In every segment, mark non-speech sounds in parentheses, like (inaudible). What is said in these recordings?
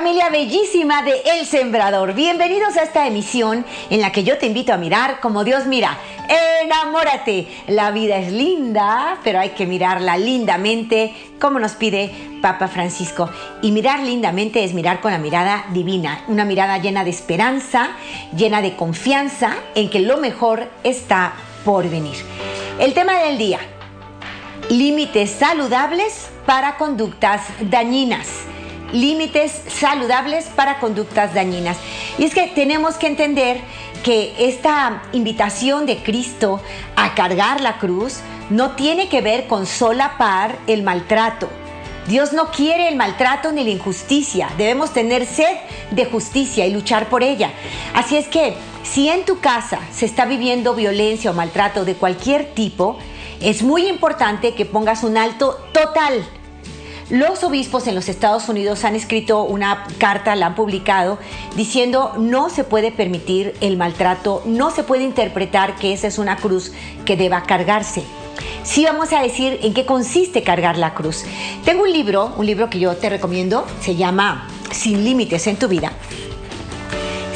Familia bellísima de El Sembrador, bienvenidos a esta emisión en la que yo te invito a mirar como Dios mira. Enamórate, la vida es linda, pero hay que mirarla lindamente, como nos pide Papa Francisco. Y mirar lindamente es mirar con la mirada divina, una mirada llena de esperanza, llena de confianza en que lo mejor está por venir. El tema del día, límites saludables para conductas dañinas límites saludables para conductas dañinas. Y es que tenemos que entender que esta invitación de Cristo a cargar la cruz no tiene que ver con solapar el maltrato. Dios no quiere el maltrato ni la injusticia. Debemos tener sed de justicia y luchar por ella. Así es que si en tu casa se está viviendo violencia o maltrato de cualquier tipo, es muy importante que pongas un alto total los obispos en los Estados Unidos han escrito una carta, la han publicado, diciendo no se puede permitir el maltrato, no se puede interpretar que esa es una cruz que deba cargarse. Sí vamos a decir en qué consiste cargar la cruz. Tengo un libro, un libro que yo te recomiendo, se llama Sin Límites en tu vida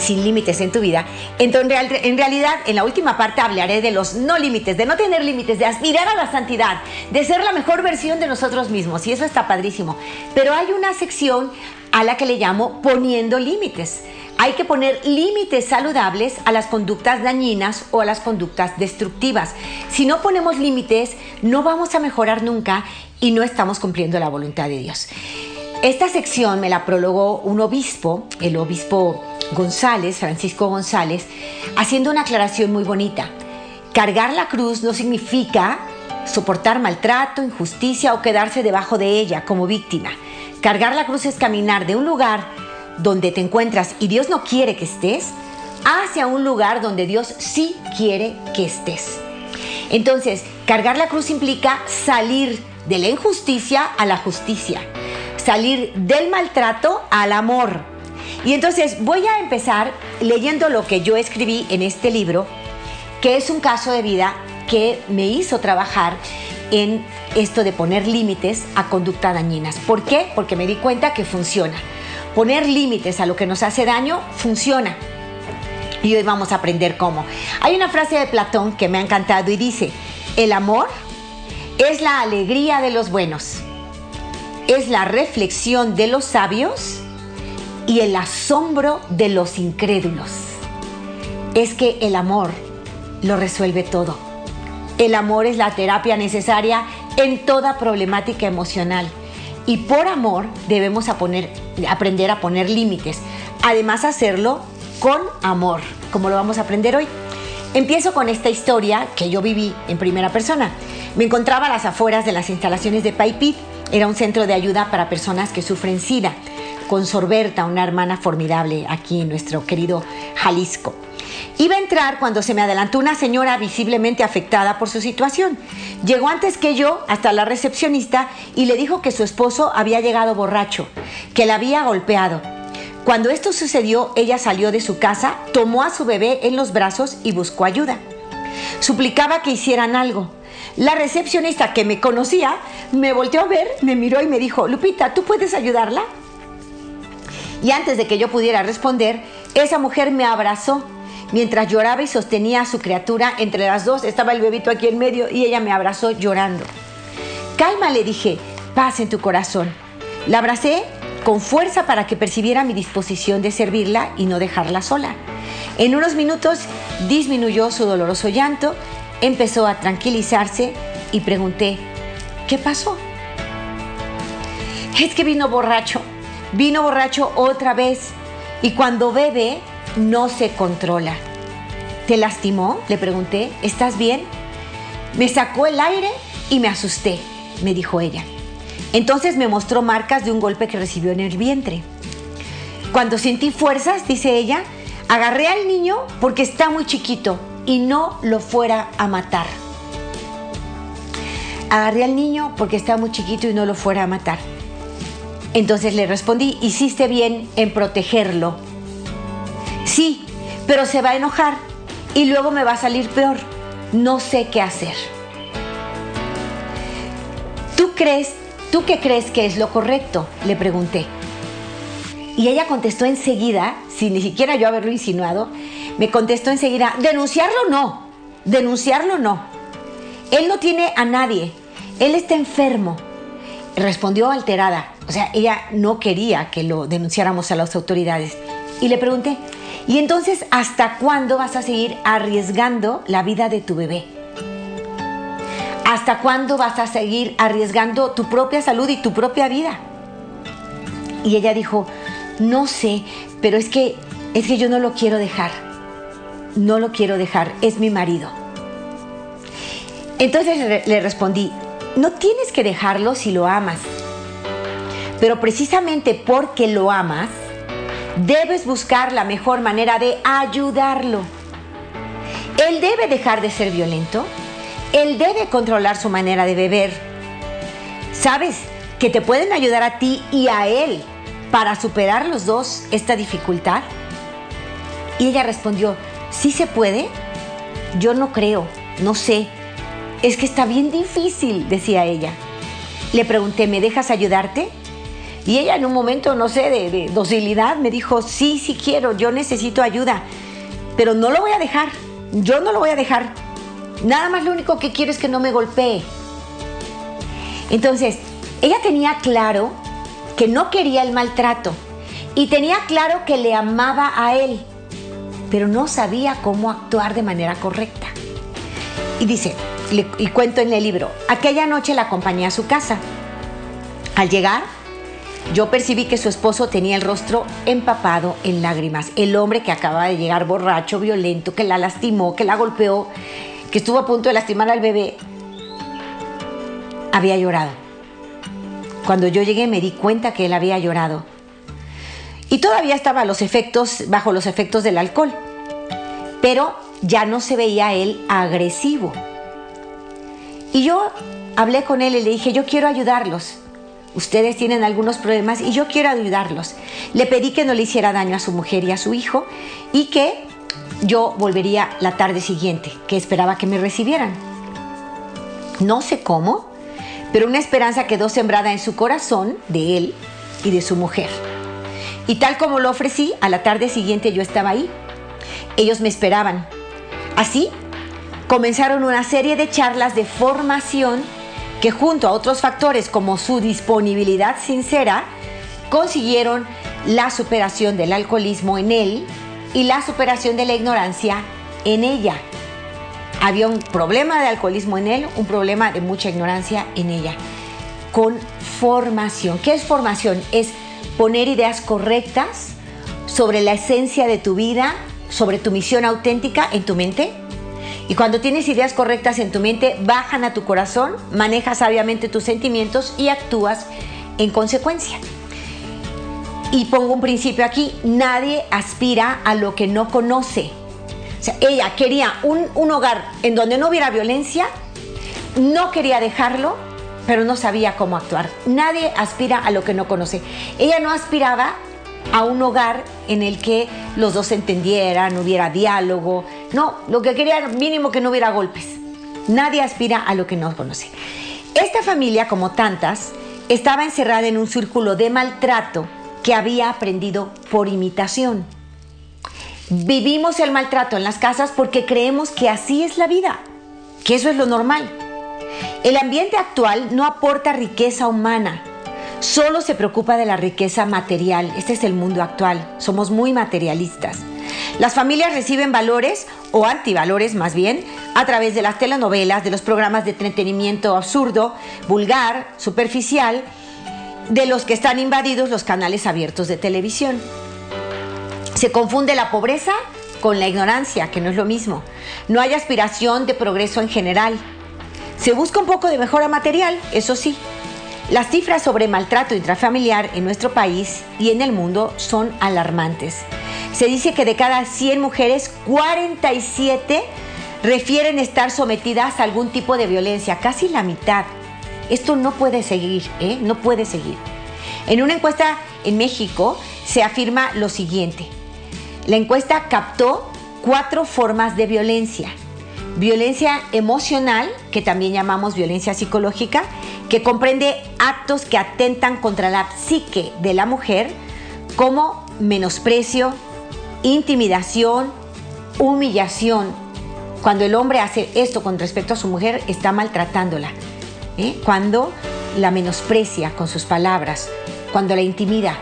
sin límites en tu vida. Entonces, en realidad, en la última parte hablaré de los no límites, de no tener límites, de aspirar a la santidad, de ser la mejor versión de nosotros mismos. Y eso está padrísimo. Pero hay una sección a la que le llamo poniendo límites. Hay que poner límites saludables a las conductas dañinas o a las conductas destructivas. Si no ponemos límites, no vamos a mejorar nunca y no estamos cumpliendo la voluntad de Dios. Esta sección me la prologó un obispo, el obispo González, Francisco González, haciendo una aclaración muy bonita. Cargar la cruz no significa soportar maltrato, injusticia o quedarse debajo de ella como víctima. Cargar la cruz es caminar de un lugar donde te encuentras y Dios no quiere que estés, hacia un lugar donde Dios sí quiere que estés. Entonces, cargar la cruz implica salir de la injusticia a la justicia, salir del maltrato al amor, y entonces voy a empezar leyendo lo que yo escribí en este libro, que es un caso de vida que me hizo trabajar en esto de poner límites a conducta dañinas. ¿Por qué? Porque me di cuenta que funciona. Poner límites a lo que nos hace daño funciona. Y hoy vamos a aprender cómo. Hay una frase de Platón que me ha encantado y dice, el amor es la alegría de los buenos, es la reflexión de los sabios y el asombro de los incrédulos. Es que el amor lo resuelve todo. El amor es la terapia necesaria en toda problemática emocional. Y por amor debemos aprender a poner límites. Además hacerlo con amor, como lo vamos a aprender hoy. Empiezo con esta historia que yo viví en primera persona. Me encontraba a las afueras de las instalaciones de Paipit. Era un centro de ayuda para personas que sufren SIDA con Sorberta, una hermana formidable aquí en nuestro querido Jalisco. Iba a entrar cuando se me adelantó una señora visiblemente afectada por su situación. Llegó antes que yo hasta la recepcionista y le dijo que su esposo había llegado borracho, que la había golpeado. Cuando esto sucedió, ella salió de su casa, tomó a su bebé en los brazos y buscó ayuda. Suplicaba que hicieran algo. La recepcionista que me conocía me volteó a ver, me miró y me dijo, Lupita, ¿tú puedes ayudarla? Y antes de que yo pudiera responder, esa mujer me abrazó. Mientras lloraba y sostenía a su criatura, entre las dos estaba el bebito aquí en medio y ella me abrazó llorando. Calma, le dije, paz en tu corazón. La abracé con fuerza para que percibiera mi disposición de servirla y no dejarla sola. En unos minutos disminuyó su doloroso llanto, empezó a tranquilizarse y pregunté, ¿qué pasó? Es que vino borracho, Vino borracho otra vez y cuando bebe no se controla. ¿Te lastimó? Le pregunté. ¿Estás bien? Me sacó el aire y me asusté, me dijo ella. Entonces me mostró marcas de un golpe que recibió en el vientre. Cuando sentí fuerzas, dice ella, agarré al niño porque está muy chiquito y no lo fuera a matar. Agarré al niño porque está muy chiquito y no lo fuera a matar. Entonces le respondí, hiciste bien en protegerlo. Sí, pero se va a enojar y luego me va a salir peor. No sé qué hacer. ¿Tú crees, tú qué crees que es lo correcto? Le pregunté. Y ella contestó enseguida, sin ni siquiera yo haberlo insinuado, me contestó enseguida, denunciarlo no, denunciarlo no. Él no tiene a nadie, él está enfermo. Respondió alterada, o sea, ella no quería que lo denunciáramos a las autoridades. Y le pregunté, ¿y entonces hasta cuándo vas a seguir arriesgando la vida de tu bebé? ¿Hasta cuándo vas a seguir arriesgando tu propia salud y tu propia vida? Y ella dijo, no sé, pero es que es que yo no lo quiero dejar. No lo quiero dejar, es mi marido. Entonces le respondí, no tienes que dejarlo si lo amas. Pero precisamente porque lo amas, debes buscar la mejor manera de ayudarlo. Él debe dejar de ser violento. Él debe controlar su manera de beber. ¿Sabes que te pueden ayudar a ti y a él para superar los dos esta dificultad? Y ella respondió, ¿sí se puede? Yo no creo, no sé. Es que está bien difícil, decía ella. Le pregunté, ¿me dejas ayudarte? Y ella en un momento, no sé, de, docilidad me dijo, sí, sí quiero, yo necesito ayuda, pero no lo voy a dejar, yo no lo voy a dejar. Nada más lo único que quiero es que no me golpee. Entonces, ella tenía claro que no quería el maltrato y tenía claro que le amaba a él, pero no sabía cómo actuar de manera correcta. Y dice, y cuento en el libro, aquella noche la acompañé a su casa. Al llegar, yo percibí que su esposo tenía el rostro empapado en lágrimas. El hombre que acaba de llegar borracho, violento, que la lastimó, que la golpeó, que estuvo a punto de lastimar al bebé, había llorado. Cuando yo llegué me di cuenta que él había llorado. Y todavía estaba los efectos, bajo los efectos del alcohol. Pero ya no se veía él agresivo. Y yo hablé con él y le dije, yo quiero ayudarlos. Ustedes tienen algunos problemas y yo quiero ayudarlos. Le pedí que no le hiciera daño a su mujer y a su hijo y que yo volvería la tarde siguiente, que esperaba que me recibieran. No sé cómo, pero una esperanza quedó sembrada en su corazón de él y de su mujer. Y tal como lo ofrecí, a la tarde siguiente yo estaba ahí. Ellos me esperaban. Así comenzaron una serie de charlas de formación que junto a otros factores como su disponibilidad sincera, consiguieron la superación del alcoholismo en él y la superación de la ignorancia en ella. Había un problema de alcoholismo en él, un problema de mucha ignorancia en ella. Con formación. ¿Qué es formación? Es poner ideas correctas sobre la esencia de tu vida, sobre tu misión auténtica en tu mente y cuando tienes ideas correctas en tu mente, bajan a tu corazón, manejas sabiamente tus sentimientos y actúas en consecuencia. Y pongo un principio aquí, nadie aspira a lo que no conoce. Ella quería un, un hogar en donde no hubiera violencia, no quería dejarlo, pero no sabía cómo actuar. Nadie aspira a lo que no conoce. Ella no aspiraba a un hogar en el que los dos entendieran, hubiera diálogo. No, lo que quería era mínimo que no hubiera golpes. Nadie aspira a lo que no conoce. Esta familia, como tantas, estaba encerrada en un círculo de maltrato que había aprendido por imitación. Vivimos el maltrato en las casas porque creemos que así es la vida, que eso es lo normal. El ambiente actual no aporta riqueza humana, solo se preocupa de la riqueza material. Este es el mundo actual. Somos muy materialistas. Las familias reciben valores o antivalores más bien a través de las telenovelas, de los programas de entretenimiento absurdo, vulgar, superficial, de los que están invadidos los canales abiertos de televisión. Se confunde la pobreza con la ignorancia, que no es lo mismo. No hay aspiración de progreso en general. Se busca un poco de mejora material, eso sí, Las cifras sobre maltrato intrafamiliar en nuestro país y en el mundo son alarmantes. Se dice que de cada 100 mujeres, 47 refieren estar sometidas a algún tipo de violencia, casi la mitad. Esto no puede seguir, ¿eh? no puede seguir. En una encuesta en México se afirma lo siguiente. La encuesta captó cuatro formas de violencia. Violencia emocional, que también llamamos violencia psicológica, que comprende actos que atentan contra la psique de la mujer, como menosprecio, intimidación, humillación. Cuando el hombre hace esto con respecto a su mujer, está maltratándola. ¿eh? Cuando la menosprecia con sus palabras, cuando la intimida,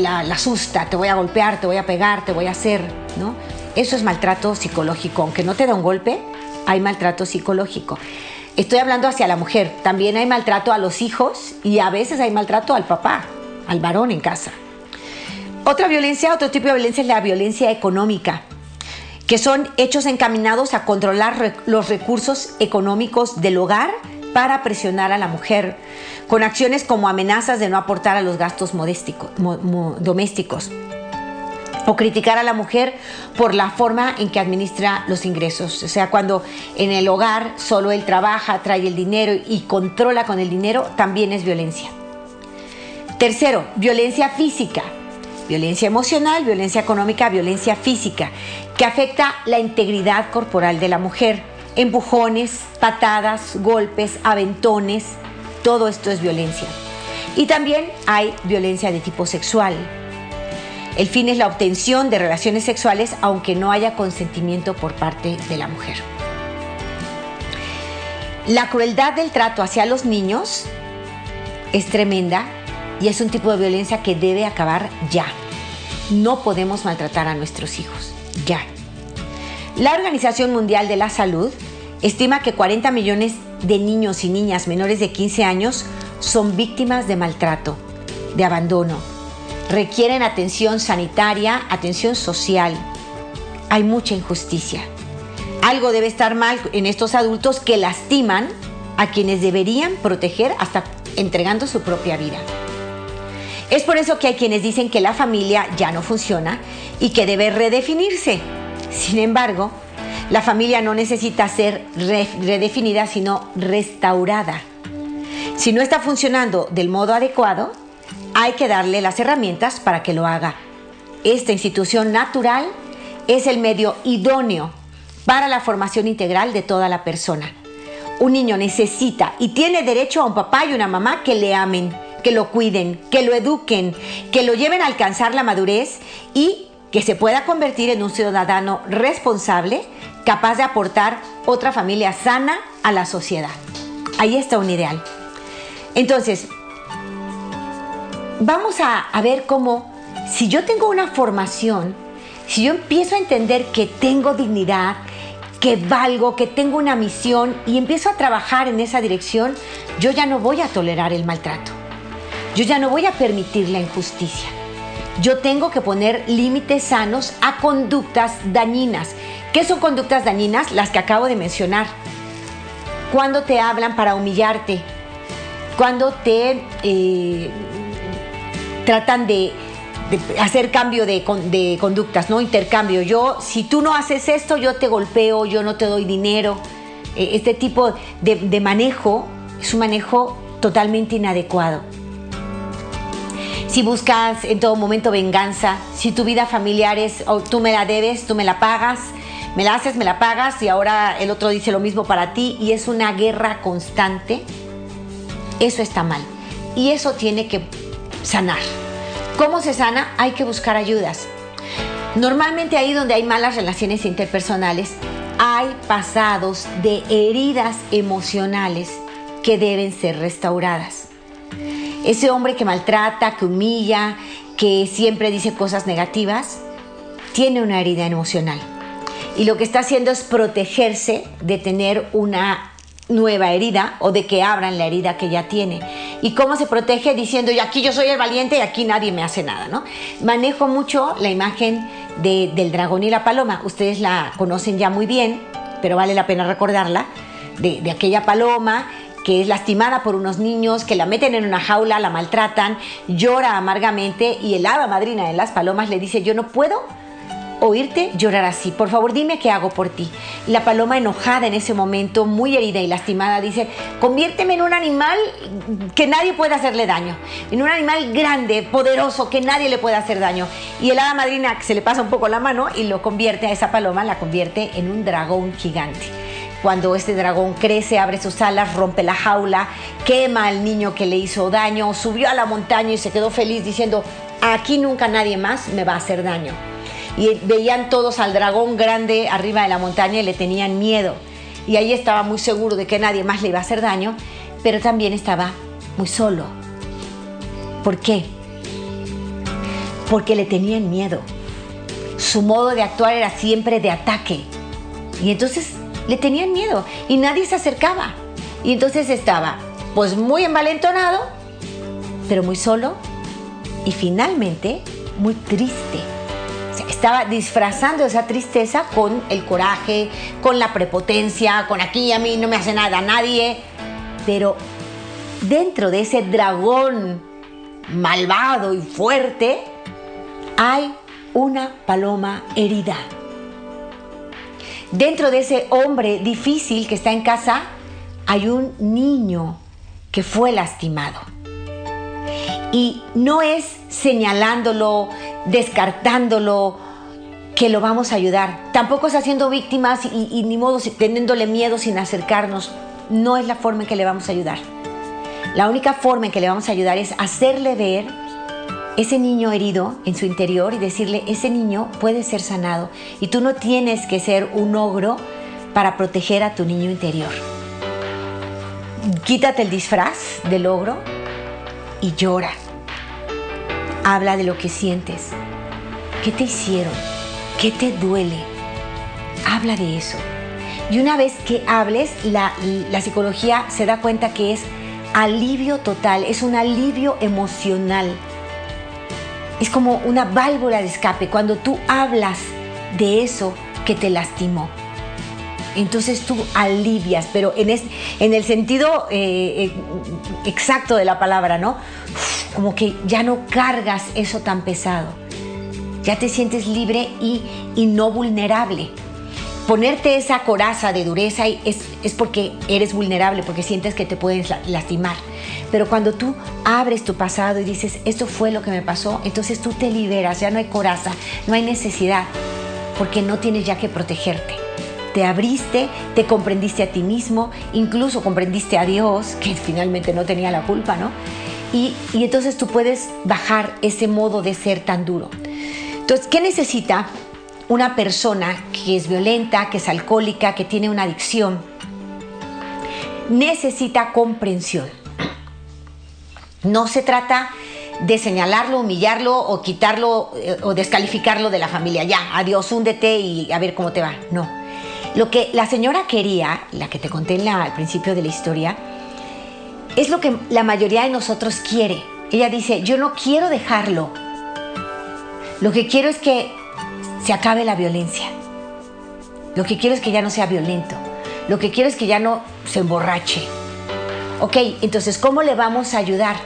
la, la, asusta, te voy a golpear, te voy a pegar, te voy a hacer, ¿no? Eso es maltrato psicológico. Aunque no te da un golpe, hay maltrato psicológico. Estoy hablando hacia la mujer. También hay maltrato a los hijos y a veces hay maltrato al papá, al varón en casa. Otra violencia, otro tipo de violencia es la violencia económica, que son hechos encaminados a controlar los recursos económicos del hogar para presionar a la mujer, con acciones como amenazas de no aportar a los gastos domésticos o criticar a la mujer por la forma en que administra los ingresos. O sea, cuando en el hogar solo él trabaja, trae el dinero y controla con el dinero, también es violencia. Tercero, violencia física. Violencia emocional, violencia económica, violencia física, que afecta la integridad corporal de la mujer empujones, patadas, golpes, aventones, todo esto es violencia. Y también hay violencia de tipo sexual. El fin es la obtención de relaciones sexuales aunque no haya consentimiento por parte de la mujer. La crueldad del trato hacia los niños es tremenda y es un tipo de violencia que debe acabar ya. No podemos maltratar a nuestros hijos, ya. La Organización Mundial de la Salud estima que 40 millones de niños y niñas menores de 15 años son víctimas de maltrato, de abandono. Requieren atención sanitaria, atención social. Hay mucha injusticia. Algo debe estar mal en estos adultos que lastiman a quienes deberían proteger hasta entregando su propia vida. Es por eso que hay quienes dicen que la familia ya no funciona y que debe redefinirse. Sin embargo, la familia no necesita ser redefinida, sino restaurada. Si no está funcionando del modo adecuado, hay que darle las herramientas para que lo haga. Esta institución natural es el medio idóneo para la formación integral de toda la persona. Un niño necesita y tiene derecho a un papá y una mamá que le amen, que lo cuiden, que lo eduquen, que lo lleven a alcanzar la madurez y que se pueda convertir en un ciudadano responsable, capaz de aportar otra familia sana a la sociedad. Ahí está un ideal. Entonces, vamos a, ver cómo, si yo tengo una formación, si yo empiezo a entender que tengo dignidad, que valgo, que tengo una misión y empiezo a trabajar en esa dirección, yo ya no voy a tolerar el maltrato. Yo ya no voy a permitir la injusticia yo tengo que poner límites sanos a conductas dañinas. ¿Qué son conductas dañinas? Las que acabo de mencionar. Cuando te hablan para humillarte, cuando te eh, tratan de, hacer cambio de, conductas, ¿no? Intercambio. Yo, si tú no haces esto, yo te golpeo, yo no te doy dinero. Eh, este tipo de manejo es un manejo totalmente inadecuado si buscas en todo momento venganza, si tu vida familiar es oh, tú me la debes, tú me la pagas, me la haces, me la pagas y ahora el otro dice lo mismo para ti y es una guerra constante, eso está mal. Y eso tiene que sanar. ¿Cómo se sana? Hay que buscar ayudas. Normalmente ahí donde hay malas relaciones interpersonales, hay pasados de heridas emocionales que deben ser restauradas. Ese hombre que maltrata, que humilla, que siempre dice cosas negativas, tiene una herida emocional. Y lo que está haciendo es protegerse de tener una nueva herida o de que abran la herida que ya tiene. ¿Y cómo se protege? Diciendo, y aquí yo soy el valiente y aquí nadie me hace nada, ¿no? Manejo mucho la imagen del dragón y la paloma. Ustedes la conocen ya muy bien, pero vale la pena recordarla, de, de aquella paloma que es lastimada por unos niños, que la meten en una jaula, la maltratan, llora amargamente y el hada madrina de las palomas le dice, yo no puedo oírte llorar así. Por favor, dime qué hago por ti. La paloma enojada en ese momento, muy herida y lastimada, dice, conviérteme en un animal que nadie pueda hacerle daño, en un animal grande, poderoso, que nadie le pueda hacer daño. Y el hada madrina se le pasa un poco la mano y lo convierte a esa paloma, la convierte en un dragón gigante. Cuando este dragón crece, abre sus alas, rompe la jaula, quema al niño que le hizo daño, subió a la montaña y se quedó feliz diciendo, aquí nunca nadie más me va a hacer daño y veían todos al dragón grande arriba de la montaña y le tenían miedo. Y ahí estaba muy seguro de que nadie más le iba a hacer daño, pero también estaba muy solo. ¿Por qué? Porque le tenían miedo. Su modo de actuar era siempre de ataque. Y entonces le tenían miedo y nadie se acercaba. Y entonces estaba pues muy envalentonado, pero muy solo y finalmente muy triste estaba disfrazando esa tristeza con el coraje, con la prepotencia, con aquí a mí no me hace nada nadie. Pero dentro de ese dragón malvado y fuerte hay una paloma herida. Dentro de ese hombre difícil que está en casa hay un niño que fue lastimado. Y no es señalándolo, descartándolo que lo vamos a ayudar. Tampoco es haciendo víctimas y, ni modo teniéndole miedo sin acercarnos. No es la forma en que le vamos a ayudar. La única forma en que le vamos a ayudar es hacerle ver ese niño herido en su interior y decirle, ese niño puede ser sanado y tú no tienes que ser un ogro para proteger a tu niño interior. Quítate el disfraz del ogro y llora. Habla de lo que sientes. ¿Qué te hicieron? ¿Qué te duele? Habla de eso. Y una vez que hables, la, psicología se da cuenta que es alivio total, es un alivio emocional. Es como una válvula de escape cuando tú hablas de eso que te lastimó. Entonces tú alivias, pero en, en el sentido eh, eh, exacto de la palabra, ¿no? Como que ya no cargas eso tan pesado ya te sientes libre y, no vulnerable. Ponerte esa coraza de dureza es, es porque eres vulnerable, porque sientes que te puedes lastimar. Pero cuando tú abres tu pasado y dices, esto fue lo que me pasó, entonces tú te liberas, ya no hay coraza, no hay necesidad, porque no tienes ya que protegerte. Te abriste, te comprendiste a ti mismo, incluso comprendiste a Dios, (laughs) que finalmente no tenía la culpa, ¿no? Y, y entonces tú puedes bajar ese modo de ser tan duro. Entonces, ¿qué necesita una persona que es violenta, que es alcohólica, que tiene una adicción? Necesita comprensión. No se trata de señalarlo, humillarlo o quitarlo eh, o descalificarlo de la familia. Ya, adiós, húndete y a ver cómo te va. No. Lo que la señora quería, la que te conté al principio de la historia, es lo que la mayoría de nosotros quiere. Ella dice, yo no quiero dejarlo, lo que quiero es que se acabe la violencia. Lo que quiero es que ya no sea violento. Lo que quiero es que ya no se emborrache. Ok, entonces, ¿cómo le vamos a ayudar?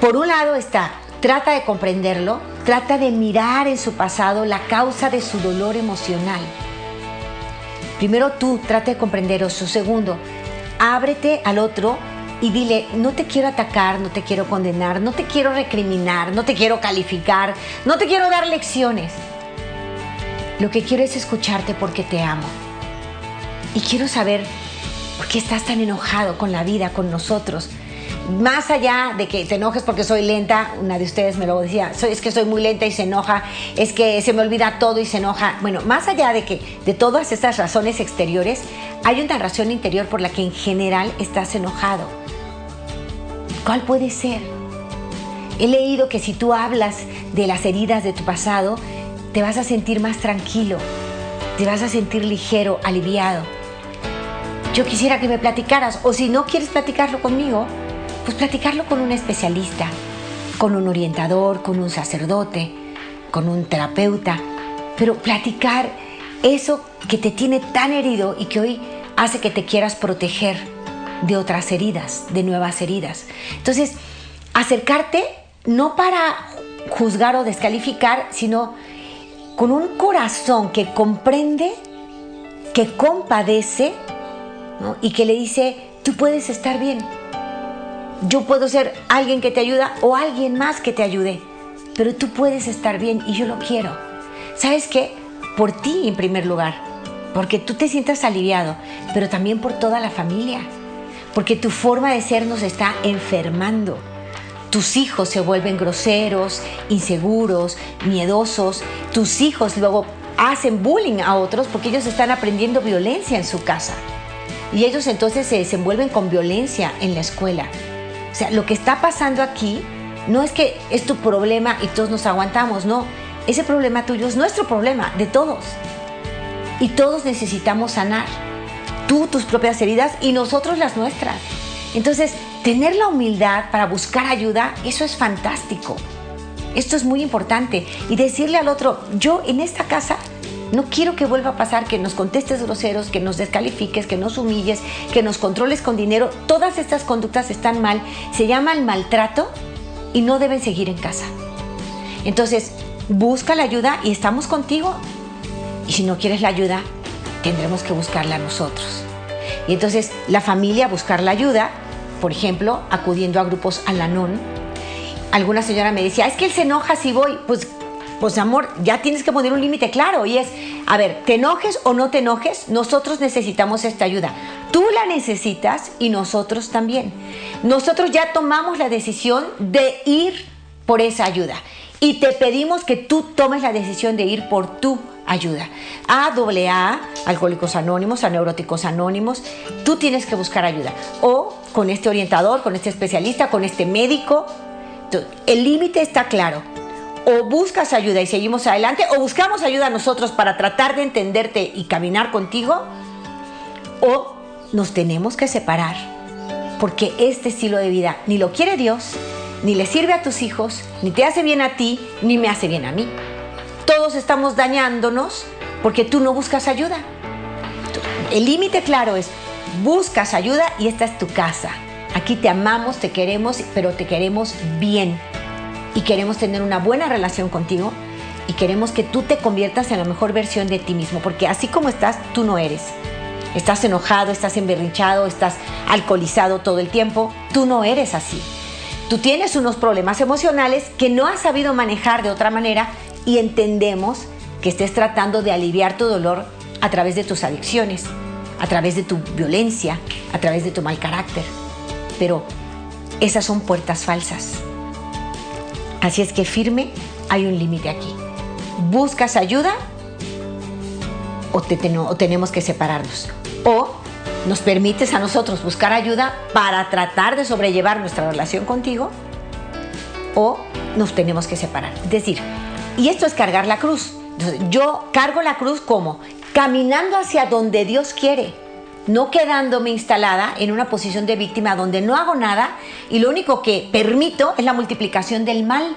Por un lado está, trata de comprenderlo, trata de mirar en su pasado la causa de su dolor emocional. Primero tú, trata de comprender eso. Segundo, ábrete al otro y dile, no te quiero atacar, no te quiero condenar, no te quiero recriminar, no te quiero calificar, no te quiero dar lecciones. Lo que quiero es escucharte porque te amo. Y quiero saber por qué estás tan enojado con la vida, con nosotros. Más allá de que te enojes porque soy lenta, una de ustedes me lo decía, soy, es que soy muy lenta y se enoja, es que se me olvida todo y se enoja. Bueno, más allá de que de todas estas razones exteriores, hay una razón interior por la que en general estás enojado ¿Cuál puede ser? He leído que si tú hablas de las heridas de tu pasado, te vas a sentir más tranquilo, te vas a sentir ligero, aliviado. Yo quisiera que me platicaras, o si no quieres platicarlo conmigo, pues platicarlo con un especialista, con un orientador, con un sacerdote, con un terapeuta, pero platicar eso que te tiene tan herido y que hoy hace que te quieras proteger de otras heridas, de nuevas heridas. Entonces, acercarte no para juzgar o descalificar, sino con un corazón que comprende, que compadece y que le dice, tú puedes estar bien. Yo puedo ser alguien que te ayuda o alguien más que te ayude, pero tú puedes estar bien y yo lo quiero. ¿Sabes qué? Por ti en primer lugar, porque tú te sientas aliviado, pero también por toda la familia, porque tu forma de ser nos está enfermando tus hijos se vuelven groseros, inseguros, miedosos. Tus hijos luego hacen bullying a otros porque ellos están aprendiendo violencia en su casa. Y ellos entonces se desenvuelven con violencia en la escuela. O sea, lo que está pasando aquí no es que es tu problema y todos nos aguantamos, no. Ese problema tuyo es nuestro problema, de todos. Y todos necesitamos sanar. Tú tus propias heridas y nosotros las nuestras. Entonces, tener la humildad para buscar ayuda, eso es fantástico. Esto es muy importante. Y decirle al otro, yo en esta casa no quiero que vuelva a pasar que nos contestes groseros, que nos descalifiques, que nos humilles, que nos controles con dinero. Todas estas conductas están mal. Se llama el maltrato y no deben seguir en casa. Entonces, busca la ayuda y estamos contigo. Y si no quieres la ayuda, tendremos que buscarla nosotros. Y entonces la familia buscar la ayuda, por ejemplo, acudiendo a grupos Alanón. Alguna señora me decía, es que él se enoja si voy. Pues, pues amor, ya tienes que poner un límite claro y es, a ver, te enojes o no te enojes, nosotros necesitamos esta ayuda. Tú la necesitas y nosotros también. Nosotros ya tomamos la decisión de ir por esa ayuda y te pedimos que tú tomes la decisión de ir por tu ayuda. A, AA, Alcohólicos Anónimos, a Neuróticos Anónimos, tú tienes que buscar ayuda. O con este orientador, con este especialista, con este médico. El límite está claro. O buscas ayuda y seguimos adelante, o buscamos ayuda nosotros para tratar de entenderte y caminar contigo, o nos tenemos que separar. Porque este estilo de vida ni lo quiere Dios, ni le sirve a tus hijos, ni te hace bien a ti, ni me hace bien a mí todos estamos dañándonos porque tú no buscas ayuda. El límite claro es, buscas ayuda y esta es tu casa. Aquí te amamos, te queremos, pero te queremos bien. Y queremos tener una buena relación contigo y queremos que tú te conviertas en la mejor versión de ti mismo, porque así como estás, tú no eres. Estás enojado, estás emberrinchado, estás alcoholizado todo el tiempo, tú no eres así. Tú tienes unos problemas emocionales que no has sabido manejar de otra manera y entendemos que estés tratando de aliviar tu dolor a través de tus adicciones, a través de tu violencia, a través de tu mal carácter. Pero esas son puertas falsas. Así es que firme, hay un límite aquí. ¿Buscas ayuda o, o tenemos que separarnos? O nos permites a nosotros buscar ayuda para tratar de sobrellevar nuestra relación contigo o nos tenemos que separar. Es decir, y esto es cargar la cruz. yo cargo la cruz como caminando hacia donde Dios quiere, no quedándome instalada en una posición de víctima donde no hago nada y lo único que permito es la multiplicación del mal.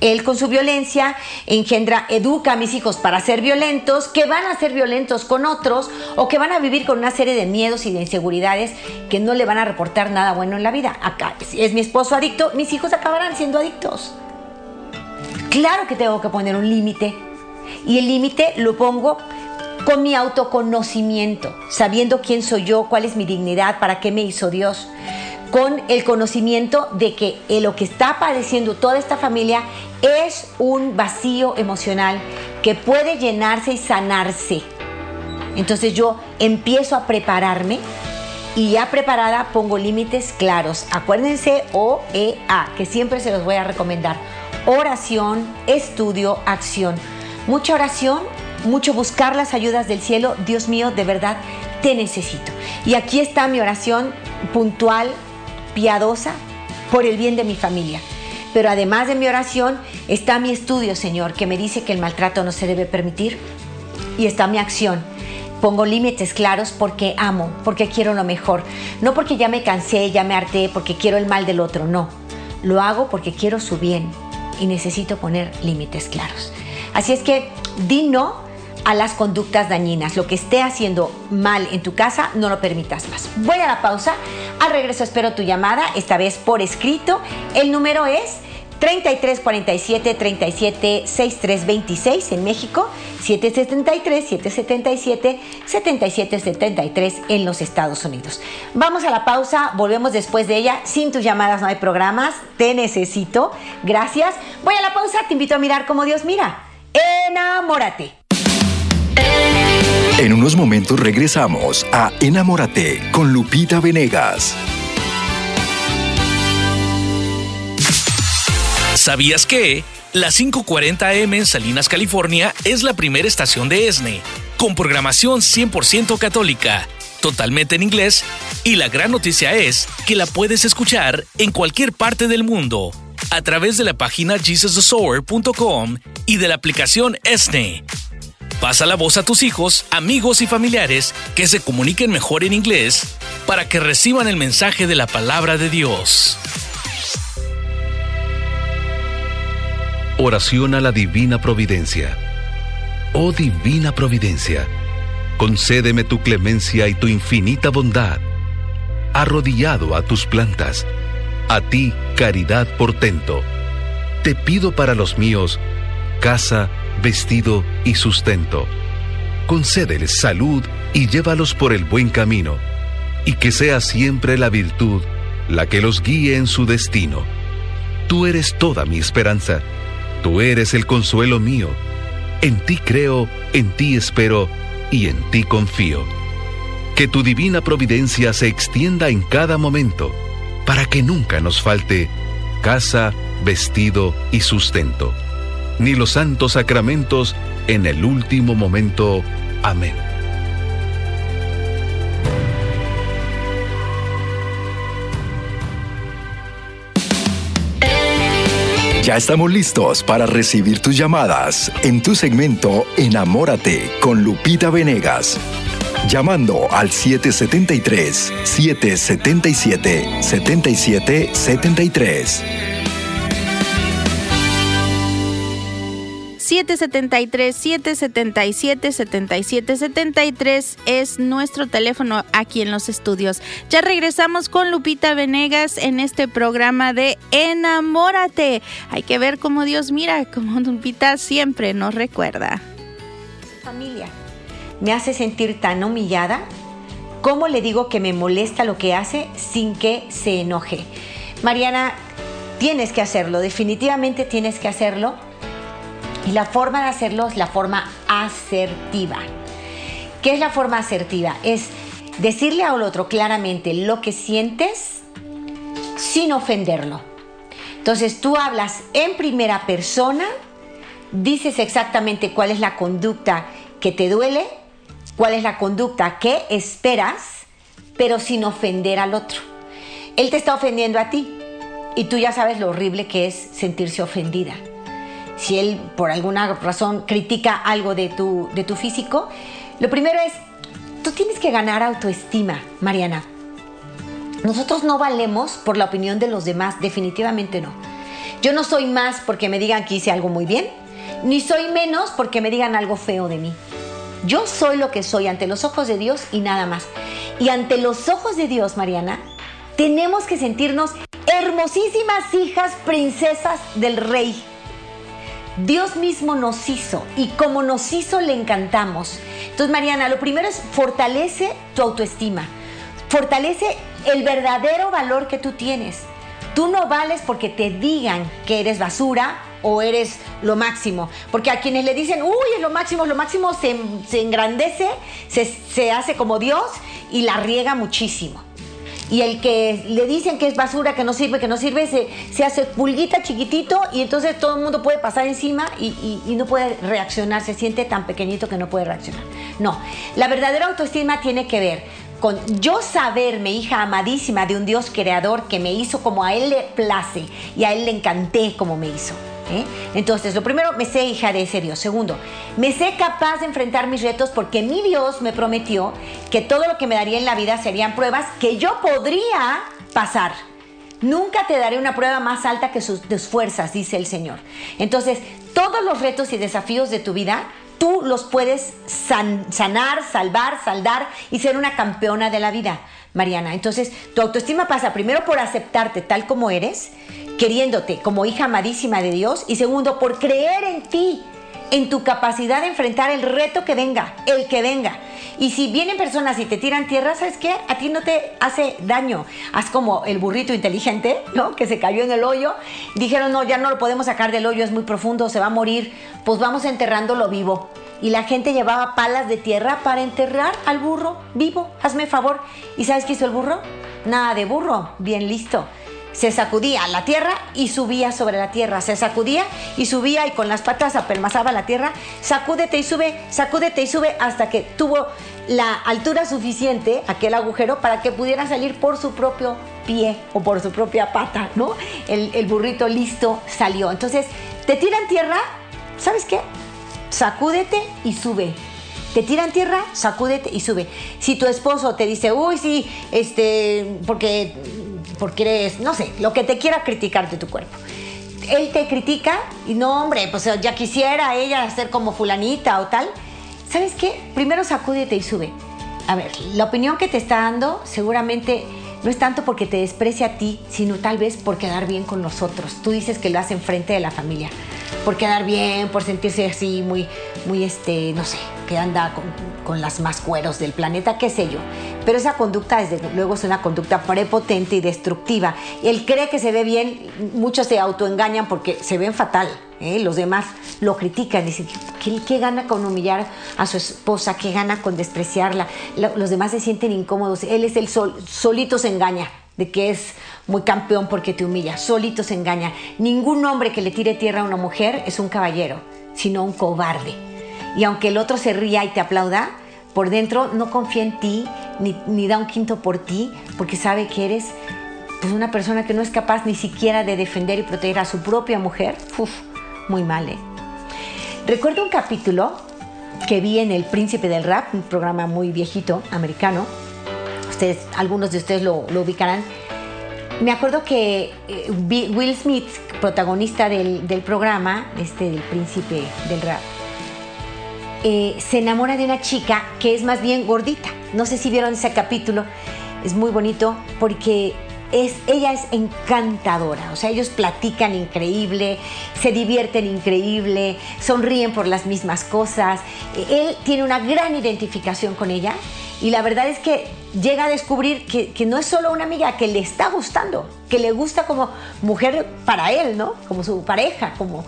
Él con su violencia engendra, educa a mis hijos para ser violentos, que van a ser violentos con otros o que van a vivir con una serie de miedos y de inseguridades que no le van a reportar nada bueno en la vida. Acá es mi esposo adicto, mis hijos acabarán siendo adictos. Claro que tengo que poner un límite. Y el límite lo pongo con mi autoconocimiento, sabiendo quién soy yo, cuál es mi dignidad, para qué me hizo Dios, con el conocimiento de que lo que está padeciendo toda esta familia es un vacío emocional que puede llenarse y sanarse. Entonces yo empiezo a prepararme y ya preparada pongo límites claros. Acuérdense OEA, que siempre se los voy a recomendar oración, estudio, acción. Mucha oración, mucho buscar las ayudas del cielo. Dios mío, de verdad, te necesito. Y aquí está mi oración puntual, piadosa, por el bien de mi familia. Pero además de mi oración está mi estudio, Señor, que me dice que el maltrato no se debe permitir. Y está mi acción. Pongo límites claros porque amo, porque quiero lo mejor. No porque ya me cansé, ya me harté, porque quiero el mal del otro, no. Lo hago porque quiero su bien, y necesito poner límites claros. Así es que di no a las conductas dañinas. Lo que esté haciendo mal en tu casa, no lo permitas más. Voy a la pausa. Al regreso espero tu llamada, esta vez por escrito. El número es 3347 37 6326 en México, 773 777 7773 en los Estados Unidos. Vamos a la pausa, volvemos después de ella. Sin tus llamadas no hay programas, te necesito. Gracias. Voy a la pausa, te invito a mirar como Dios mira. Enamórate. En unos momentos regresamos a Enamórate con Lupita Venegas. ¿Sabías que? La 540M en Salinas, California es la primera estación de ESNE, con programación 100% católica, totalmente en inglés, y la gran noticia es que la puedes escuchar en cualquier parte del mundo, a través de la página jesusthesower.com y de la aplicación ESNE. Pasa la voz a tus hijos, amigos y familiares que se comuniquen mejor en inglés para que reciban el mensaje de la palabra de Dios. Oración a la Divina Providencia. Oh Divina Providencia, concédeme tu clemencia y tu infinita bondad. Arrodillado a tus plantas, a ti caridad portento. Te pido para los míos casa, vestido y sustento. Concédeles salud y llévalos por el buen camino, y que sea siempre la virtud la que los guíe en su destino. Tú eres toda mi esperanza Tú eres el consuelo mío. En ti creo, en ti espero y en ti confío. Que tu divina providencia se extienda en cada momento, para que nunca nos falte casa, vestido y sustento, ni los santos sacramentos en el último momento. Amén. Ya estamos listos para recibir tus llamadas en tu segmento Enamórate con Lupita Venegas. Llamando al 773-777-7773. 773 777 7773 es nuestro teléfono aquí en los estudios. Ya regresamos con Lupita Venegas en este programa de Enamórate. Hay que ver cómo Dios mira, como Lupita siempre nos recuerda. Familia, me hace sentir tan humillada. ¿Cómo le digo que me molesta lo que hace sin que se enoje? Mariana, tienes que hacerlo, definitivamente tienes que hacerlo y la forma de hacerlo es la forma asertiva. ¿Qué es la forma asertiva? Es decirle al otro claramente lo que sientes sin ofenderlo. Entonces tú hablas en primera persona, dices exactamente cuál es la conducta que te duele, cuál es la conducta que esperas, pero sin ofender al otro. Él te está ofendiendo a ti y tú ya sabes lo horrible que es sentirse ofendida si él por alguna razón critica algo de tu, de tu físico, lo primero es, tú tienes que ganar autoestima, Mariana. Nosotros no valemos por la opinión de los demás, definitivamente no. Yo no soy más porque me digan que hice algo muy bien, ni soy menos porque me digan algo feo de mí. Yo soy lo que soy ante los ojos de Dios y nada más. Y ante los ojos de Dios, Mariana, tenemos que sentirnos hermosísimas hijas princesas del rey. Dios mismo nos hizo y como nos hizo le encantamos. Entonces, Mariana, lo primero es fortalece tu autoestima. Fortalece el verdadero valor que tú tienes. Tú no vales porque te digan que eres basura o eres lo máximo. Porque a quienes le dicen, uy, es lo máximo, lo máximo se, engrandece, se, se hace como Dios y la riega muchísimo y el que le dicen que es basura, que no sirve, que no sirve, se, hace pulguita chiquitito y entonces todo el mundo puede pasar encima y, y, no puede reaccionar, se siente tan pequeñito que no puede reaccionar. No, la verdadera autoestima tiene que ver con yo saberme hija amadísima de un Dios creador que me hizo como a Él le place y a Él le encanté como me hizo. ¿Eh? Entonces, lo primero, me sé hija de ese Dios. Segundo, me sé capaz de enfrentar mis retos porque mi Dios me prometió que todo lo que me daría en la vida serían pruebas que yo podría pasar. Nunca te daré una prueba más alta que sus, tus fuerzas, dice el Señor. Entonces, todos los retos y desafíos de tu vida tú los puedes sanar, salvar, saldar y ser una campeona de la vida, Mariana. Entonces, tu autoestima pasa primero por aceptarte tal como eres, queriéndote como hija amadísima de Dios, y segundo, por creer en ti en tu capacidad de enfrentar el reto que venga, el que venga. Y si vienen personas y te tiran tierra, ¿sabes qué? A ti no te hace daño. Haz como el burrito inteligente, ¿no? Que se cayó en el hoyo. Dijeron, no, ya no lo podemos sacar del hoyo, es muy profundo, se va a morir. Pues vamos enterrándolo vivo. Y la gente llevaba palas de tierra para enterrar al burro vivo. Hazme favor. ¿Y sabes qué hizo el burro? Nada de burro, bien listo se sacudía la tierra y subía sobre la tierra, se sacudía y subía y con las patas apelmazaba la tierra, sacúdete y sube, sacúdete y sube hasta que tuvo la altura suficiente, aquel agujero, para que pudiera salir por su propio pie o por su propia pata, ¿no? El, el burrito listo salió. Entonces, te tiran tierra, ¿sabes qué? Sacúdete y sube te tiran tierra, sacúdete y sube. Si tu esposo te dice, uy, sí, este, porque porque eres, no sé, lo que te quiera criticar de tu cuerpo. Él te critica y no, hombre, pues ya quisiera ella ser como fulanita o tal. ¿Sabes qué? Primero sacúdete y sube. A ver, la opinión que te está dando seguramente no es tanto porque te desprecia a ti, sino tal vez por quedar bien con nosotros. Tú dices que lo hace enfrente de la familia, por quedar bien, por sentirse así muy, muy, este, no sé, que anda con, las más cueros del planeta, qué sé yo. Pero esa conducta, desde luego, es una conducta prepotente y destructiva. Él cree que se ve bien, muchos se autoengañan porque se ven fatal. ¿eh? Los demás lo critican, dicen, ¿qué, ¿qué, gana con humillar a su esposa? ¿Qué gana con despreciarla? Los demás se sienten incómodos. Él es el sol, solito se engaña de que es muy campeón porque te humilla, solito se engaña. Ningún hombre que le tire tierra a una mujer es un caballero, sino un cobarde. Y aunque el otro se ría y te aplauda, por dentro no confía en ti, ni, da un quinto por ti, porque sabe que eres pues, una persona que no es capaz ni siquiera de defender y proteger a su propia mujer. Uf, muy mal, ¿eh? Recuerdo un capítulo que vi en El Príncipe del Rap, un programa muy viejito, americano. Ustedes, algunos de ustedes lo, ubicarán. Me acuerdo que eh, Will Smith, protagonista del, programa, este del Príncipe del Rap, eh, se enamora de una chica que es más bien gordita. No sé si vieron ese capítulo, es muy bonito porque es, ella es encantadora, o sea, ellos platican increíble, se divierten increíble, sonríen por las mismas cosas, él tiene una gran identificación con ella y la verdad es que llega a descubrir que, no es solo una amiga, que le está gustando, que le gusta como mujer para él, ¿no? Como su pareja, como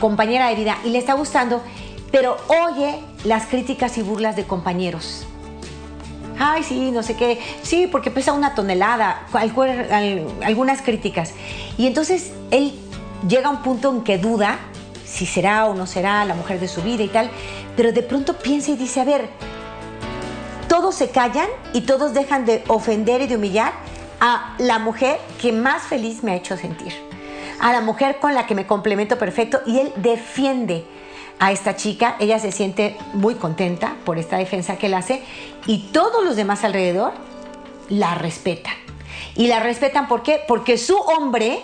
compañera de vida, y le está gustando, pero oye las críticas y burlas de compañeros ay, sí, no sé qué, sí, porque pesa una tonelada, algunas críticas. Y entonces él llega a un punto en que duda si será o no será la mujer de su vida y tal, pero de pronto piensa y dice, a ver, todos se callan y todos dejan de ofender y de humillar a la mujer que más feliz me ha hecho sentir, a la mujer con la que me complemento perfecto y él defiende a esta chica, ella se siente muy contenta por esta defensa que él hace y todos los demás alrededor la respetan. Y la respetan ¿por qué? Porque su hombre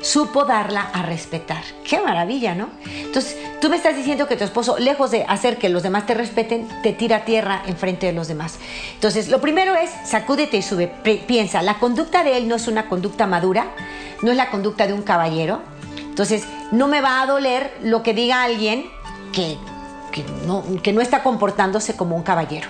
supo darla a respetar. Qué maravilla, ¿no? Entonces, tú me estás diciendo que tu esposo, lejos de hacer que los demás te respeten, te tira tierra enfrente de los demás. Entonces, lo primero es sacúdete y sube. Piensa, la conducta de él no es una conducta madura, no es la conducta de un caballero. Entonces, no me va a doler lo que diga alguien que, no, que no está comportándose como un caballero.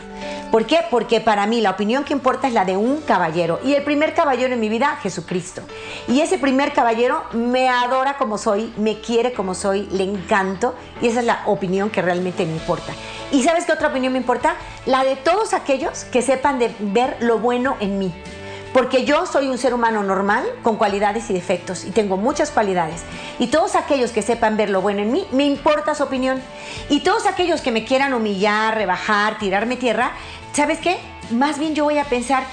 ¿Por qué? Porque para mí la opinión que importa es la de un caballero. Y el primer caballero en mi vida, Jesucristo. Y ese primer caballero me adora como soy, me quiere como soy, le encanto. Y esa es la opinión que realmente me importa. ¿Y sabes qué otra opinión me importa? La de todos aquellos que sepan de ver lo bueno en mí. Porque yo soy un ser humano normal, con cualidades y defectos, y tengo muchas cualidades. Y todos aquellos que sepan ver lo bueno en mí, me importa su opinión. Y todos aquellos que me quieran humillar, rebajar, tirarme tierra, ¿sabes qué? Más bien yo voy a pensar,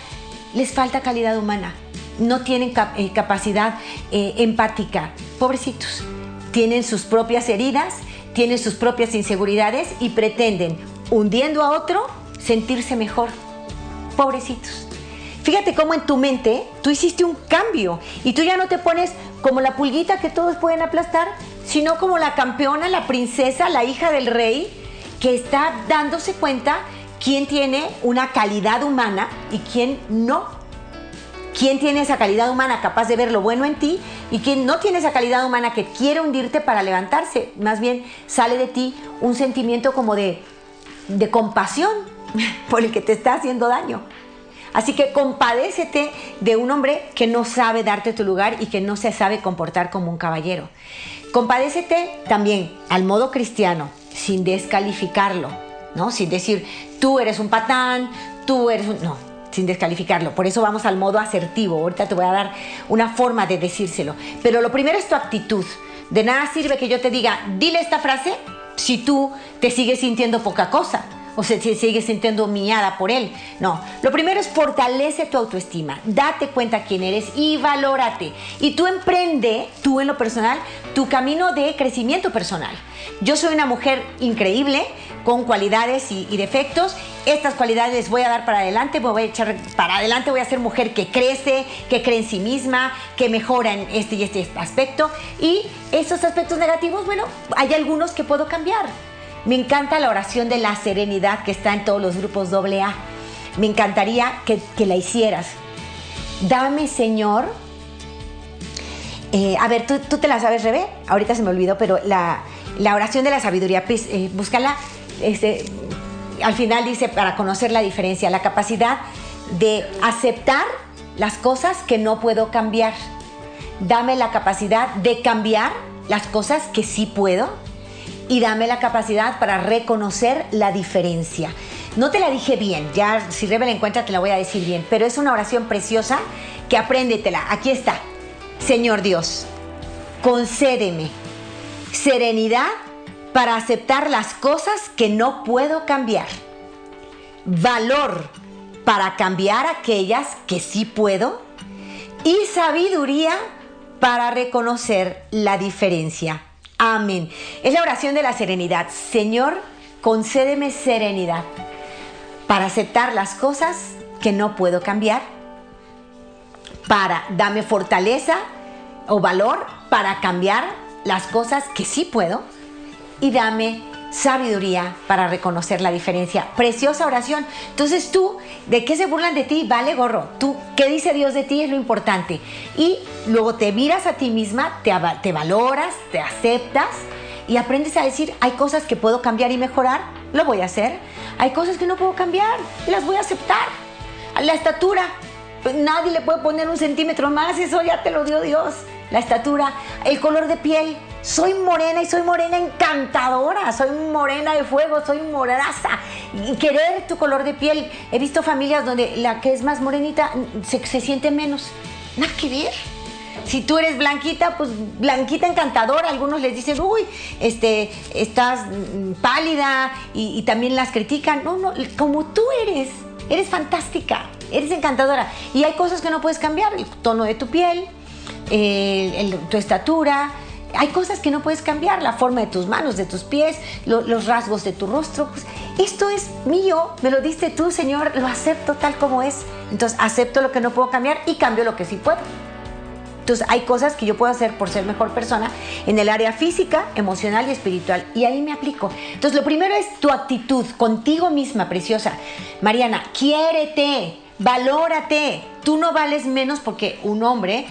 les falta calidad humana, no tienen eh, capacidad eh, empática, pobrecitos. Tienen sus propias heridas, tienen sus propias inseguridades y pretenden, hundiendo a otro, sentirse mejor. Pobrecitos. Fíjate cómo en tu mente tú hiciste un cambio y tú ya no te pones como la pulguita que todos pueden aplastar, sino como la campeona, la princesa, la hija del rey, que está dándose cuenta quién tiene una calidad humana y quién no. ¿Quién tiene esa calidad humana capaz de ver lo bueno en ti y quién no tiene esa calidad humana que quiere hundirte para levantarse? Más bien sale de ti un sentimiento como de, de compasión (laughs) por el que te está haciendo daño. Así que compadécete de un hombre que no sabe darte tu lugar y que no se sabe comportar como un caballero. Compadécete también al modo cristiano, sin descalificarlo, ¿no? Sin decir, tú eres un patán, tú eres un... No, sin descalificarlo. Por eso vamos al modo asertivo. Ahorita te voy a dar una forma de decírselo. Pero lo primero es tu actitud. De nada sirve que yo te diga, dile esta frase si tú te sigues sintiendo poca cosa o se sigue sintiendo humillada por él. No, lo primero es fortalece tu autoestima, date cuenta quién eres y valórate. Y tú emprende, tú en lo personal, tu camino de crecimiento personal. Yo soy una mujer increíble, con cualidades y, defectos. Estas cualidades voy a dar para adelante, voy a echar para adelante, voy a ser mujer que crece, que cree en sí misma, que mejora en este y este aspecto. Y esos aspectos negativos, bueno, hay algunos que puedo cambiar. Me encanta la oración de la serenidad que está en todos los grupos AA. Me encantaría que, la hicieras. Dame, Señor. Eh, a ver, ¿tú, te la sabes, Rebe. Ahorita se me olvidó, pero la, oración de la sabiduría, pues, eh, búscala. Este, al final dice, para conocer la diferencia, la capacidad de aceptar las cosas que no puedo cambiar. Dame la capacidad de cambiar las cosas que sí puedo y dame la capacidad para reconocer la diferencia. No te la dije bien, ya si Rebe encuentra te la voy a decir bien, pero es una oración preciosa que apréndetela. Aquí está. Señor Dios, concédeme serenidad para aceptar las cosas que no puedo cambiar. Valor para cambiar aquellas que sí puedo. Y sabiduría para reconocer la diferencia. Amén. Es la oración de la serenidad. Señor, concédeme serenidad para aceptar las cosas que no puedo cambiar, para darme fortaleza o valor para cambiar las cosas que sí puedo y dame sabiduría para reconocer la diferencia. Preciosa oración. Entonces tú, ¿de qué se burlan de ti? Vale gorro. Tú, ¿qué dice Dios de ti? Es lo importante. Y luego te miras a ti misma, te, te valoras, te aceptas y aprendes a decir, hay cosas que puedo cambiar y mejorar, lo voy a hacer. Hay cosas que no puedo cambiar las voy a aceptar. La estatura, pues nadie le puede poner un centímetro más, eso ya te lo dio Dios. La estatura, el color de piel, soy morena y soy morena encantadora, soy morena de fuego, soy moraza. Y querer tu color de piel. He visto familias donde la que es más morenita se, siente menos. Nada que ver. Si tú eres blanquita, pues blanquita encantadora. Algunos les dicen, uy, este, estás pálida y, también las critican. No, no, como tú eres, eres fantástica, eres encantadora. Y hay cosas que no puedes cambiar, el tono de tu piel, tu estatura, hay cosas que no puedes cambiar, la forma de tus manos, de tus pies, los rasgos de tu rostro. Pues, esto es mío, me lo diste tú, Señor, lo acepto tal como es. Entonces acepto lo que no puedo cambiar y cambio lo que sí puedo. Entonces hay cosas que yo puedo hacer por ser mejor persona en el área física, emocional y espiritual. Y ahí me aplico. Entonces lo primero es tu actitud contigo misma, preciosa. Mariana, quiérete, valórate. Tú no vales menos porque un hombre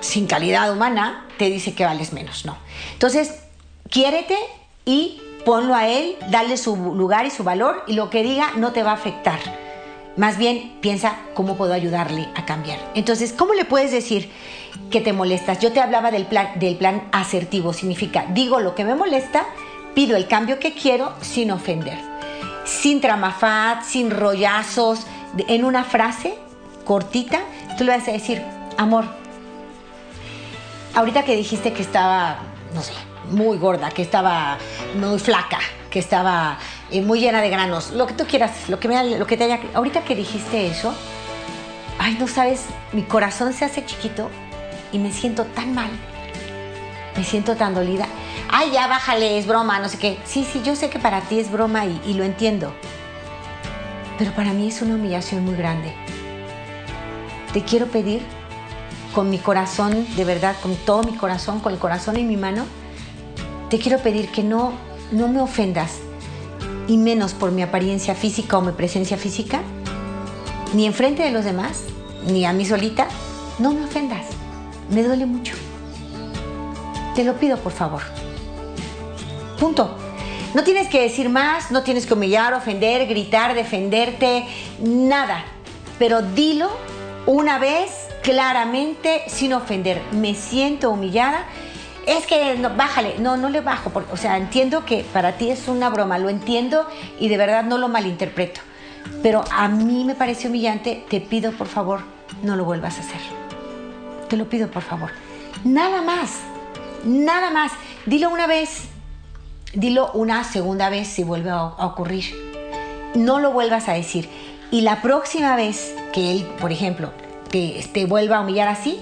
sin calidad humana te dice que vales menos, no. Entonces, quiérete y ponlo a él, dale su lugar y su valor y lo que diga no te va a afectar. Más bien piensa cómo puedo ayudarle a cambiar. Entonces, ¿cómo le puedes decir que te molestas? Yo te hablaba del plan, del plan asertivo, significa digo lo que me molesta, pido el cambio que quiero sin ofender, sin tramafat, sin rollazos, en una frase cortita, tú le vas a decir, amor, ahorita que dijiste que estaba, no sé, muy gorda, que estaba muy flaca, que estaba eh, muy llena de granos, lo que tú quieras, lo que, me, lo que te haya... Ahorita que dijiste eso, ay, no sabes, mi corazón se hace chiquito y me siento tan mal, me siento tan dolida. Ay, ya bájale, es broma, no sé qué. Sí, sí, yo sé que para ti es broma y, y lo entiendo. Pero para mí es una humillación muy grande. Te quiero pedir con mi corazón, de verdad, con todo mi corazón, con el corazón en mi mano, te quiero pedir que no, no me ofendas, y menos por mi apariencia física o mi presencia física, ni enfrente de los demás, ni a mí solita, no me ofendas. Me duele mucho. Te lo pido, por favor. Punto. No tienes que decir más, no tienes que humillar, ofender, gritar, defenderte, nada. Pero dilo una vez claramente sin ofender. Me siento humillada. Es que no, bájale, no, no le bajo, o sea, entiendo que para ti es una broma, lo entiendo y de verdad no lo malinterpreto. Pero a mí me parece humillante, te pido por favor, no lo vuelvas a hacer. Te lo pido por favor. Nada más, nada más. Dilo una vez, dilo una segunda vez si vuelve a ocurrir. No lo vuelvas a decir. Y la próxima vez que él, por ejemplo, te, te vuelva a humillar así,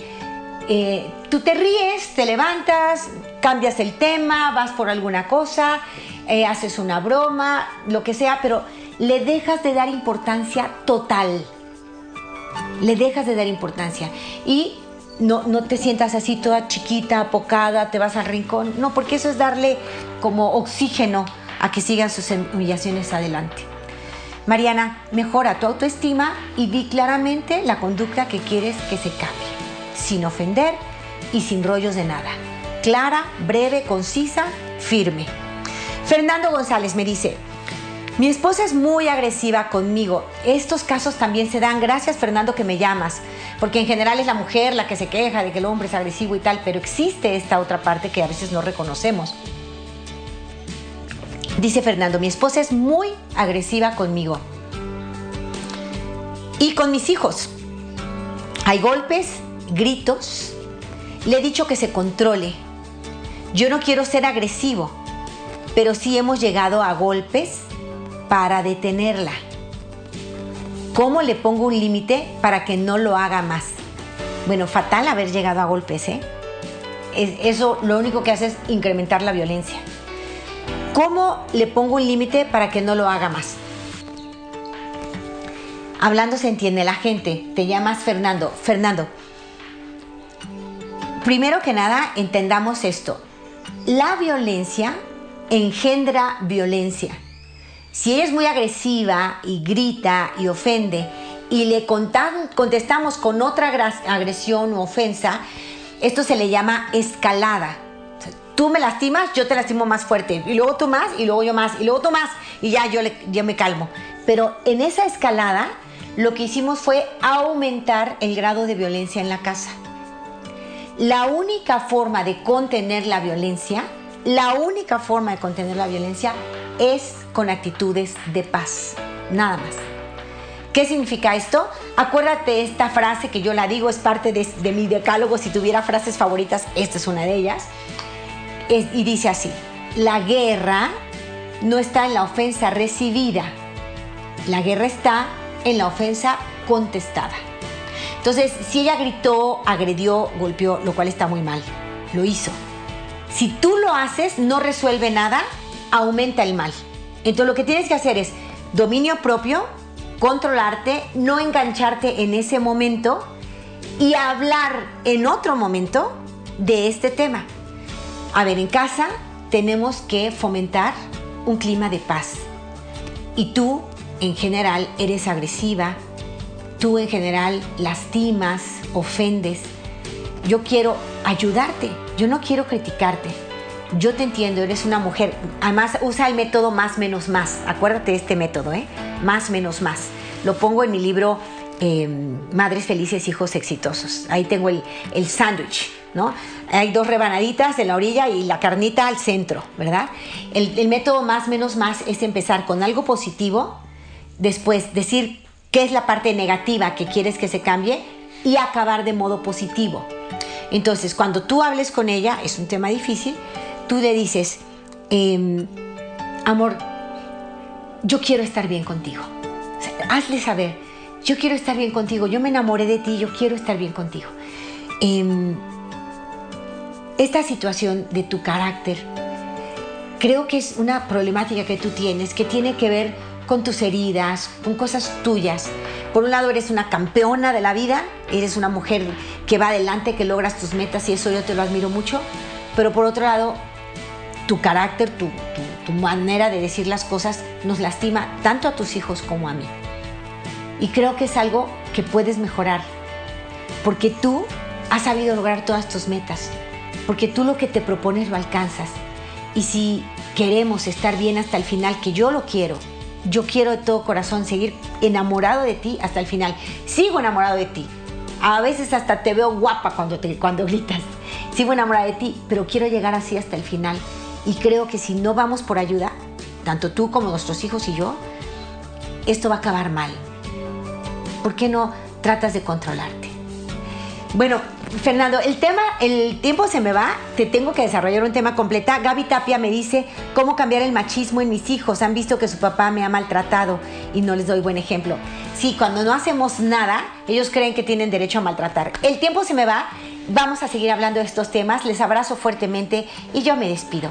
eh, tú te ríes, te levantas, cambias el tema, vas por alguna cosa, eh, haces una broma, lo que sea, pero le dejas de dar importancia total. Le dejas de dar importancia. Y no, no te sientas así toda chiquita, apocada, te vas al rincón. No, porque eso es darle como oxígeno a que sigan sus humillaciones adelante. Mariana, mejora tu autoestima y di claramente la conducta que quieres que se cambie, sin ofender y sin rollos de nada. Clara, breve, concisa, firme. Fernando González me dice, mi esposa es muy agresiva conmigo. Estos casos también se dan. Gracias Fernando que me llamas. Porque en general es la mujer la que se queja de que el hombre es agresivo y tal. Pero existe esta otra parte que a veces no reconocemos. Dice Fernando, mi esposa es muy agresiva conmigo. Y con mis hijos. Hay golpes, gritos. Le he dicho que se controle. Yo no quiero ser agresivo, pero sí hemos llegado a golpes para detenerla. ¿Cómo le pongo un límite para que no lo haga más? Bueno, fatal haber llegado a golpes, ¿eh? Eso lo único que hace es incrementar la violencia. ¿Cómo le pongo un límite para que no lo haga más? Hablando se entiende la gente. Te llamas Fernando. Fernando, primero que nada entendamos esto. La violencia engendra violencia. Si ella es muy agresiva y grita y ofende y le contestamos con otra agresión o ofensa, esto se le llama escalada. Tú me lastimas, yo te lastimo más fuerte. Y luego tú más, y luego yo más, y luego tú más. Y ya yo, me calmo. Pero en esa escalada, lo que hicimos fue aumentar el grado de violencia en la casa. La única forma de contener la violencia, la única forma de contener la violencia es con actitudes de paz. Nada más. ¿Qué significa esto? Acuérdate esta frase que yo la digo, es parte de mi decálogo. Si tuviera frases favoritas, esta es una de ellas y dice así, la guerra no está en la ofensa recibida, la guerra está en la ofensa contestada. Entonces, si ella gritó, agredió, golpeó, lo cual está muy mal, lo hizo. Si tú lo haces, no resuelve nada, aumenta el mal. Entonces, lo que tienes que hacer es dominio propio, controlarte, no engancharte en ese momento y hablar en otro momento de este tema. A ver, en casa tenemos que fomentar un clima de paz. Y tú, en general, eres agresiva, tú en general lastimas, ofendes. Yo quiero ayudarte, yo no quiero criticarte. Yo te entiendo, eres una mujer. Además, usa el método más menos más. Acuérdate de este método, ¿eh? Más menos más. Lo pongo en mi libro Em, madres felices, hijos exitosos. Ahí tengo el, el sándwich, ¿no? Hay dos rebanaditas en la orilla y la carnita al centro, ¿verdad? El, método más menos más es empezar con algo positivo, después decir qué es la parte negativa que quieres que se cambie y acabar de modo positivo. Entonces, cuando tú hables con ella, es un tema difícil, tú le dices, em, amor, yo quiero estar bien contigo. hazle saber, yo quiero estar bien contigo, yo me enamoré de ti, yo quiero estar bien contigo. Em, esta situación de tu carácter, creo que es una problemática que tú tienes, que tiene que ver con tus heridas, con cosas tuyas. Por un lado eres una campeona de la vida, eres una mujer que va adelante, que logras tus metas y eso yo te lo admiro mucho, pero por otro lado, tu carácter, tu, manera de decir las cosas nos lastima tanto a tus hijos como a mí. Y creo que es algo que puedes mejorar, porque tú has sabido lograr todas tus metas, porque tú lo que te propones lo alcanzas. Y si queremos estar bien hasta el final, que yo lo quiero, yo quiero de todo corazón seguir enamorado de ti hasta el final. Sigo enamorado de ti. A veces hasta te veo guapa cuando, te, cuando gritas. Sigo enamorada de ti, pero quiero llegar así hasta el final. Y creo que si no vamos por ayuda, tanto tú como nuestros hijos y yo, esto va a acabar mal. ¿Por qué no tratas de controlarte? Bueno, Fernando, el tema, el tiempo se me va, te tengo que desarrollar un tema completa. Gaby Tapia me dice cómo cambiar el machismo en mis hijos. Han visto que su papá me ha maltratado y no les doy buen ejemplo. Sí, cuando no hacemos nada, ellos creen que tienen derecho a maltratar. El tiempo se me va, vamos a seguir hablando de estos temas. Les abrazo fuertemente y yo me despido.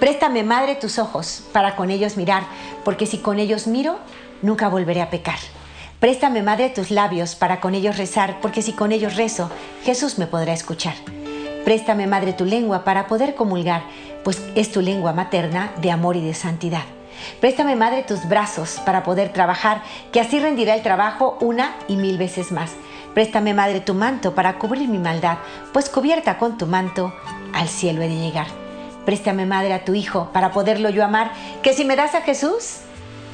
Préstame, madre, tus ojos para con ellos mirar, porque si con ellos miro, nunca volveré a pecar. Préstame, madre, tus labios para con ellos rezar, porque si con ellos rezo, Jesús me podrá escuchar. Préstame, madre, tu lengua para poder comulgar, pues es tu lengua materna de amor y de santidad. Préstame, madre, tus brazos para poder trabajar, que así rendirá el trabajo una y mil veces más. Préstame, madre, tu manto para cubrir mi maldad, pues cubierta con tu manto, al cielo he de llegar. Préstame, madre, a tu hijo para poderlo yo amar, que si me das a Jesús,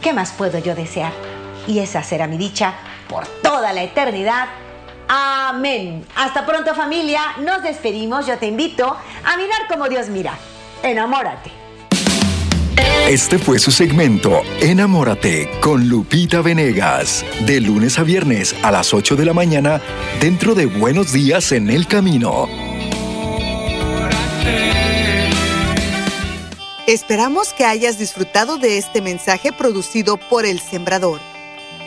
¿qué más puedo yo desear? Y esa será mi dicha por toda la eternidad. Amén. Hasta pronto familia, nos despedimos. Yo te invito a mirar como Dios mira. Enamórate. Este fue su segmento Enamórate con Lupita Venegas, de lunes a viernes a las 8 de la mañana dentro de Buenos Días en el Camino. Esperamos que hayas disfrutado de este mensaje producido por El Sembrador.